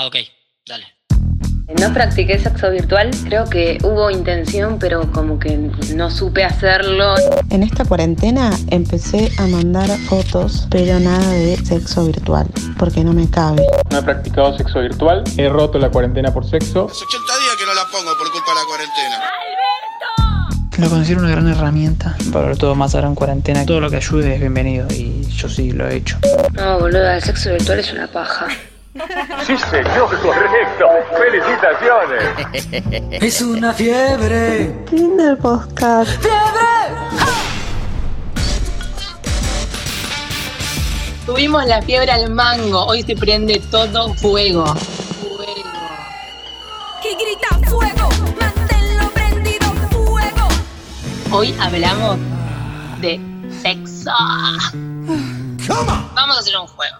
Ah, ok, dale. No practiqué sexo virtual, creo que hubo intención, pero como que no supe hacerlo. En esta cuarentena empecé a mandar fotos, pero nada de sexo virtual, porque no me cabe. No he practicado sexo virtual, he roto la cuarentena por sexo. Hace 80 días que no la pongo por culpa de la cuarentena. Lo considero una gran herramienta para todo más ahora en cuarentena. Todo lo que ayude es bienvenido y yo sí lo he hecho. No, boludo, el sexo virtual es una paja. Sí, señor, correcto. Felicitaciones. Es una fiebre. Fin del podcast. Tuvimos la fiebre al mango, hoy se prende todo fuego. Fuego. Que grita fuego, manténlo prendido fuego. Hoy hablamos de sexo. Vamos a hacer un juego.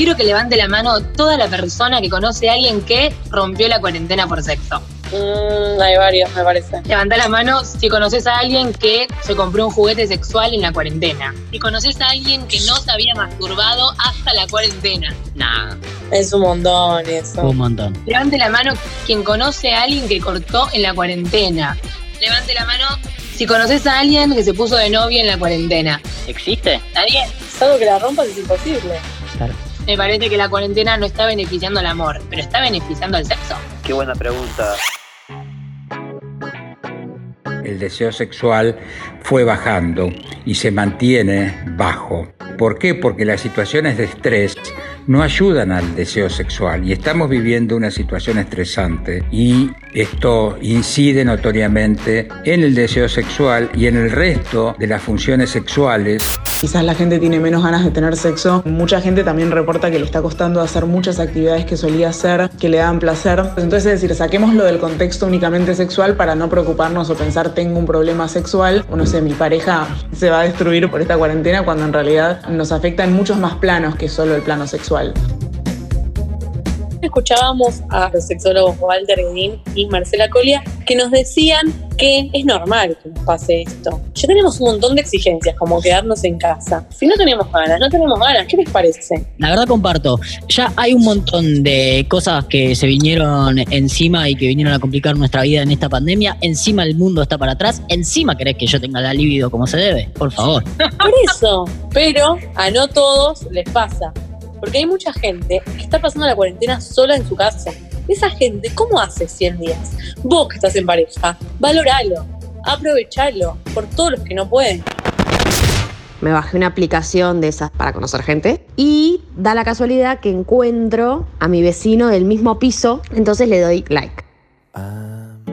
Quiero que levante la mano toda la persona que conoce a alguien que rompió la cuarentena por sexo. Mm, hay varios, me parece. Levanta la mano si conoces a alguien que se compró un juguete sexual en la cuarentena. Si conoces a alguien que no se había masturbado hasta la cuarentena. Nah, Es un montón eso. un montón. Levante la mano quien conoce a alguien que cortó en la cuarentena. Levante la mano si conoces a alguien que se puso de novia en la cuarentena. ¿Existe? ¿Está bien? Salvo que la rompas es imposible. Me parece que la cuarentena no está beneficiando al amor, pero está beneficiando al sexo. Qué buena pregunta. El deseo sexual fue bajando y se mantiene bajo. ¿Por qué? Porque las situaciones de estrés no ayudan al deseo sexual y estamos viviendo una situación estresante y esto incide notoriamente en el deseo sexual y en el resto de las funciones sexuales Quizás la gente tiene menos ganas de tener sexo. Mucha gente también reporta que le está costando hacer muchas actividades que solía hacer, que le dan placer. Entonces, es decir, saquémoslo del contexto únicamente sexual para no preocuparnos o pensar tengo un problema sexual o no sé, mi pareja se va a destruir por esta cuarentena cuando en realidad nos afecta en muchos más planos que solo el plano sexual. Escuchábamos a los sexólogos Walter Guedín y Marcela Colia que nos decían que es normal que nos pase esto. Ya tenemos un montón de exigencias, como quedarnos en casa. Si no tenemos ganas, no tenemos ganas, ¿qué les parece? La verdad comparto, ya hay un montón de cosas que se vinieron encima y que vinieron a complicar nuestra vida en esta pandemia. Encima el mundo está para atrás. Encima querés que yo tenga la libido como se debe. Por favor. Por eso. Pero a no todos les pasa. Porque hay mucha gente que está pasando la cuarentena sola en su casa. Esa gente, ¿cómo hace 100 días? Vos que estás en pareja, valoralo, aprovechalo por todos los que no pueden. Me bajé una aplicación de esas para conocer gente y da la casualidad que encuentro a mi vecino del mismo piso, entonces le doy like.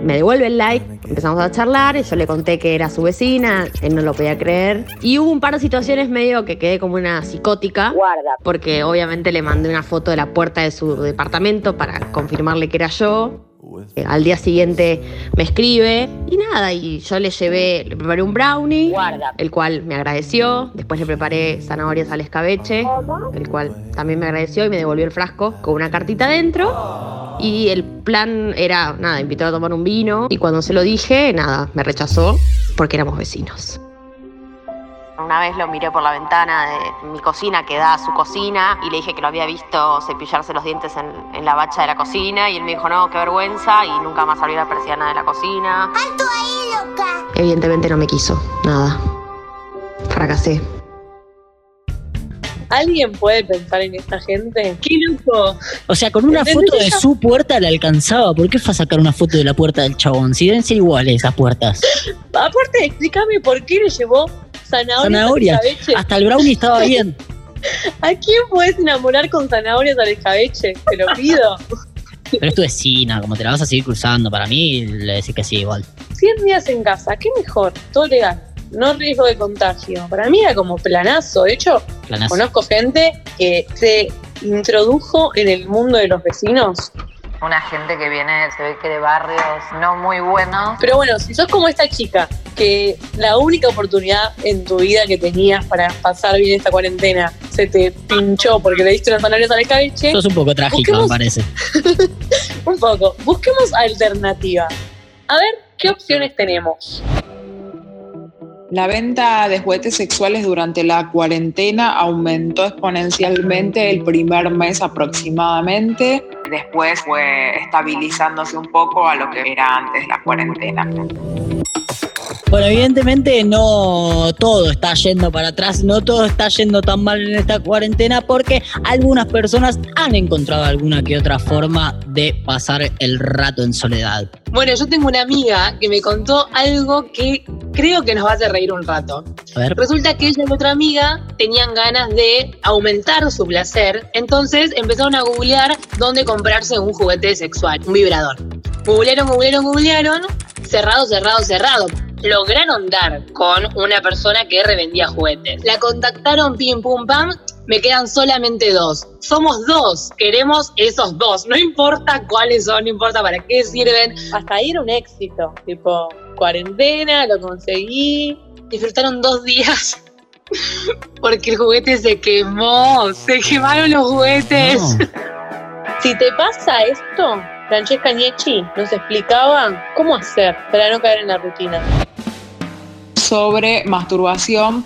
Me devuelve el like, empezamos a charlar y yo le conté que era su vecina, él no lo podía creer. Y hubo un par de situaciones medio que quedé como una psicótica. Porque obviamente le mandé una foto de la puerta de su departamento para confirmarle que era yo. Eh, Al día siguiente me escribe y nada, y yo le llevé, le preparé un brownie, el cual me agradeció. Después le preparé zanahorias al escabeche, el cual también me agradeció y me devolvió el frasco con una cartita dentro. Y el plan era, nada, invitar a tomar un vino. Y cuando se lo dije, nada, me rechazó porque éramos vecinos. Una vez lo miré por la ventana de mi cocina que da a su cocina y le dije que lo había visto cepillarse los dientes en, en la bacha de la cocina y él me dijo, no, qué vergüenza y nunca más abrió la persiana de la cocina. ¡Alto ahí, loca! Evidentemente no me quiso, nada. Fracasé. ¿Alguien puede pensar en esta gente? ¡Qué loco! O sea, con una foto de su puerta le alcanzaba. ¿Por qué fue a sacar una foto de la puerta del chabón? Si deben ser iguales esas puertas. Aparte, explícame por qué le llevó zanahorias. Hasta el brownie estaba bien. ¿A quién puedes enamorar con zanahorias al escabeche? Te lo pido. Pero es tu vecina, como te la vas a seguir cruzando. Para mí, le decís que sí, igual. 100 días en casa, ¿qué mejor? Todo legal. No riesgo de contagio. Para mí era como planazo. De hecho, Planazo. conozco gente que se introdujo en el mundo de los vecinos. Una gente que viene, se ve que de barrios no muy buenos. Pero bueno, si sos como esta chica, que la única oportunidad en tu vida que tenías para pasar bien esta cuarentena se te pinchó porque le diste unas zanahorias al escabeche, Sos un poco trágico, Busquemos- me parece. un poco. Busquemos alternativas. A ver, ¿qué opciones tenemos? La venta de juguetes sexuales durante la cuarentena aumentó exponencialmente el primer mes aproximadamente. Después fue estabilizándose un poco a lo que era antes la cuarentena. Bueno, evidentemente no todo está yendo para atrás, no todo está yendo tan mal en esta cuarentena porque algunas personas han encontrado alguna que otra forma de pasar el rato en soledad. Bueno, yo tengo una amiga que me contó algo que creo que nos va a hacer reír un rato. A ver. Resulta que ella y otra amiga tenían ganas de aumentar su placer, entonces empezaron a googlear dónde comprarse un juguete sexual, un vibrador. Googlearon, googlearon, googlearon, cerrado, cerrado, cerrado. Lograron dar con una persona que revendía juguetes. La contactaron, pim, pum, pam, me quedan solamente dos. Somos dos, queremos esos dos. No importa cuáles son, no importa para qué sirven. Hasta ahí era un éxito. Tipo, cuarentena, lo conseguí. Disfrutaron dos días porque el juguete se quemó. Se quemaron los juguetes. Si te pasa esto, Francesca Niecci nos explicaba cómo hacer para no caer en la rutina. Sobre masturbación,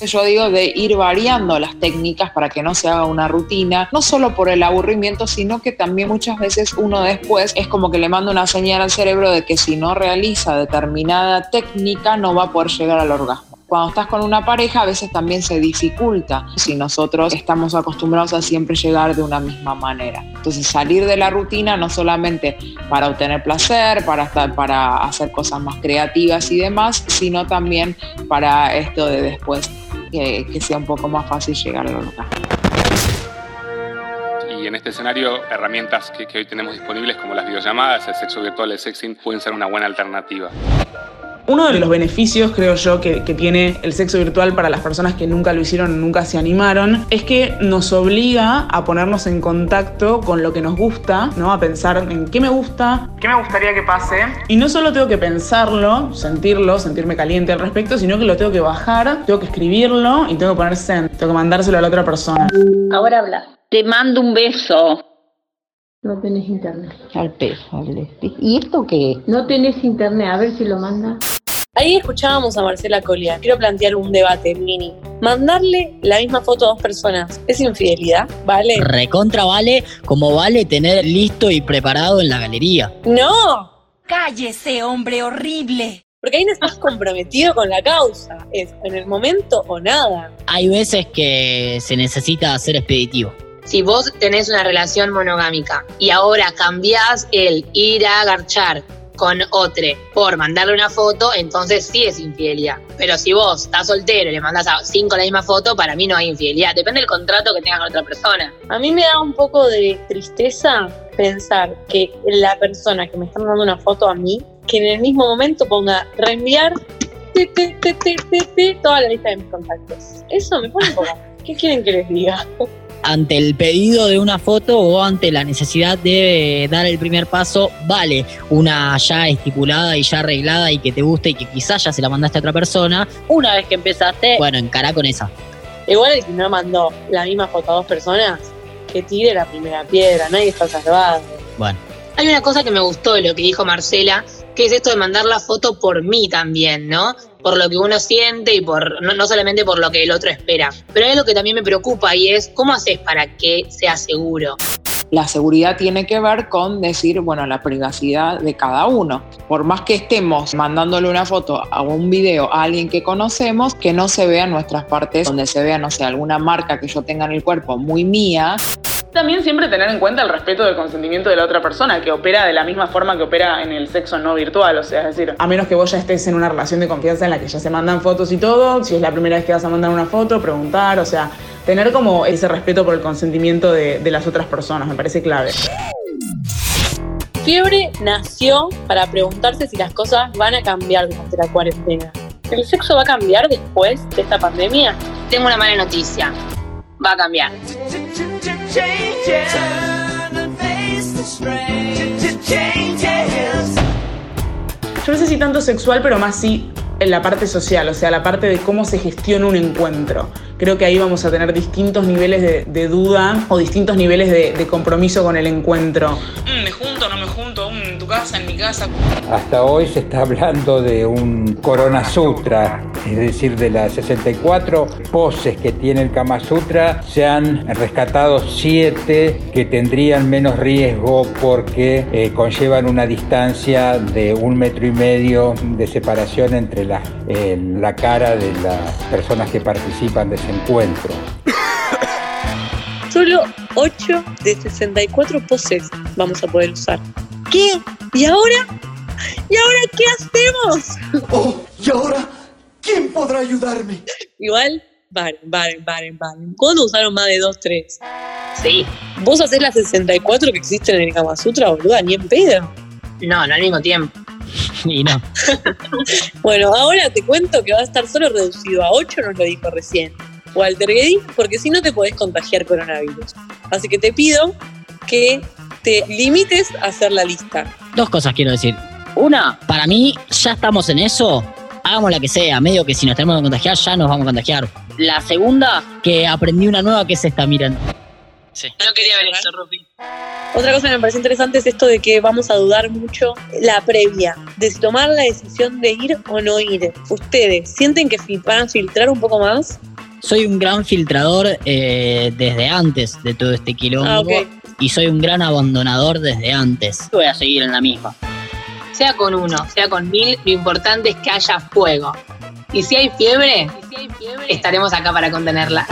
yo digo de ir variando las técnicas para que no se haga una rutina, no solo por el aburrimiento, sino que también muchas veces uno después es como que le manda una señal al cerebro de que si no realiza determinada técnica no va a poder llegar al orgasmo. Cuando estás con una pareja a veces también se dificulta si nosotros estamos acostumbrados a siempre llegar de una misma manera. Entonces salir de la rutina no solamente para obtener placer, para, estar, para hacer cosas más creativas y demás, sino también para esto de después que, sea un poco más fácil llegar al orgasmo. Y en este escenario, herramientas que, que hoy tenemos disponibles como las videollamadas, el sexo virtual, el sexing, pueden ser una buena alternativa. Uno de los beneficios, creo yo, que, que, tiene el sexo virtual para las personas que nunca lo hicieron, nunca se animaron, es que nos obliga a ponernos en contacto con lo que nos gusta, ¿no? A pensar en qué me gusta, qué me gustaría que pase. Y no solo tengo que pensarlo, sentirlo, sentirme caliente al respecto, sino que lo tengo que bajar, tengo que escribirlo y tengo que poner send, tengo que mandárselo a la otra persona. Ahora habla. Te mando un beso. No tenés internet. Al peso, ¿Y esto qué? No tenés internet, a ver si lo manda. Ahí escuchábamos a Marcela Colia. Quiero plantear un debate mini. Mandarle la misma foto a dos personas es infidelidad, ¿vale? Recontra vale como vale tener listo y preparado en la galería. ¡No! ¡Cállese, hombre horrible! Porque ahí no estás comprometido con la causa. Es en el momento o nada. Hay veces que se necesita ser expeditivo. Si vos tenés una relación monogámica y ahora cambiás el ir a garchar con otro por mandarle una foto, entonces sí es infidelidad. Pero si vos estás soltero y le mandas a cinco la misma foto, para mí no hay infidelidad. Depende del contrato que tengas con otra persona. A mí me da un poco de tristeza pensar que la persona que me está mandando una foto a mí, que en el mismo momento ponga reenviar ti, ti, ti, toda la lista de mis contactos. Eso me pone un poco. ¿Qué quieren que les diga? Ante el pedido de una foto o ante la necesidad de dar el primer paso, vale una ya estipulada y ya arreglada y que te guste y que quizás ya se la mandaste a otra persona. Una vez que empezaste, bueno, encará con esa. Igual el que no mandó la misma foto a dos personas, que tire la primera piedra, nadie está salvado. Bueno. Hay una cosa que me gustó de lo que dijo Marcela, que es esto de mandar la foto por mí también, ¿no? Por lo que uno siente y por no, no, solamente por lo que el otro espera. Pero hay algo que también me preocupa y es cómo haces para que sea seguro. La seguridad tiene que ver con decir, bueno, la privacidad de cada uno. Por más que estemos mandándole una foto o un video a alguien que conocemos, que no se vean nuestras partes, donde se vea, no sé, alguna marca que yo tenga en el cuerpo muy mía. También siempre tener en cuenta el respeto del consentimiento de la otra persona, que opera de la misma forma que opera en el sexo no virtual. O sea, es decir, a menos que vos ya estés en una relación de confianza en la que ya se mandan fotos y todo, si es la primera vez que vas a mandar una foto, preguntar, o sea, tener como ese respeto por el consentimiento de, de las otras personas, me parece clave. Fiebre nació para preguntarse si las cosas van a cambiar durante la cuarentena. ¿El sexo va a cambiar después de esta pandemia? Tengo una mala noticia. Va a cambiar. Yo no sé si tanto sexual, pero más sí en la parte social, o sea, la parte de cómo se gestiona un encuentro. Creo que ahí vamos a tener distintos niveles de, de duda o distintos niveles de, de compromiso con el encuentro. Mm, ¿Me junto o no me junto? Mm, ¿En tu casa? ¿En mi casa? Hasta hoy se está hablando de un Corona Sutra, es decir, de las 64 poses que tiene el Kama Sutra, se han rescatado 7 que tendrían menos riesgo porque eh, conllevan una distancia de un metro y medio de separación entre la, eh, la cara de las personas que participan de ese encuentro. Solo 8 de 64 poses vamos a poder usar. ¿Qué? ¿Y ahora? ¿Y ahora qué hacemos? Oh, ¿y ahora quién podrá ayudarme? Igual, vale, vale, vale, vale. ¿Cuándo usaron más de 2, 3? Sí. ¿Vos hacés las 64 que existen en el Kama Sutra, boluda? Ni en pedo. No, no al mismo tiempo. Y no. Bueno, ahora te cuento que va a estar solo reducido a 8, nos lo dijo recién. Walter Guedin, porque si no te podés contagiar coronavirus. Así que te pido que te limites a hacer la lista. Dos cosas quiero decir. Una, para mí, ya estamos en eso. Hagamos la que sea, medio que si nos tenemos que contagiar, ya nos vamos a contagiar. La segunda, que aprendí una nueva que es esta, miren. No quería ver esto, Rupi. Otra cosa que me parece interesante es esto de que vamos a dudar mucho la previa, de si tomar la decisión de ir o no ir. ¿Ustedes sienten que van a filtrar un poco más? Soy un gran filtrador eh, desde antes de todo este quilombo. Ah. Y soy un gran abandonador desde antes. Voy a seguir en la misma. Sea con uno, sea con mil, lo importante es que haya fuego. Y si hay fiebre, estaremos acá para contenerla.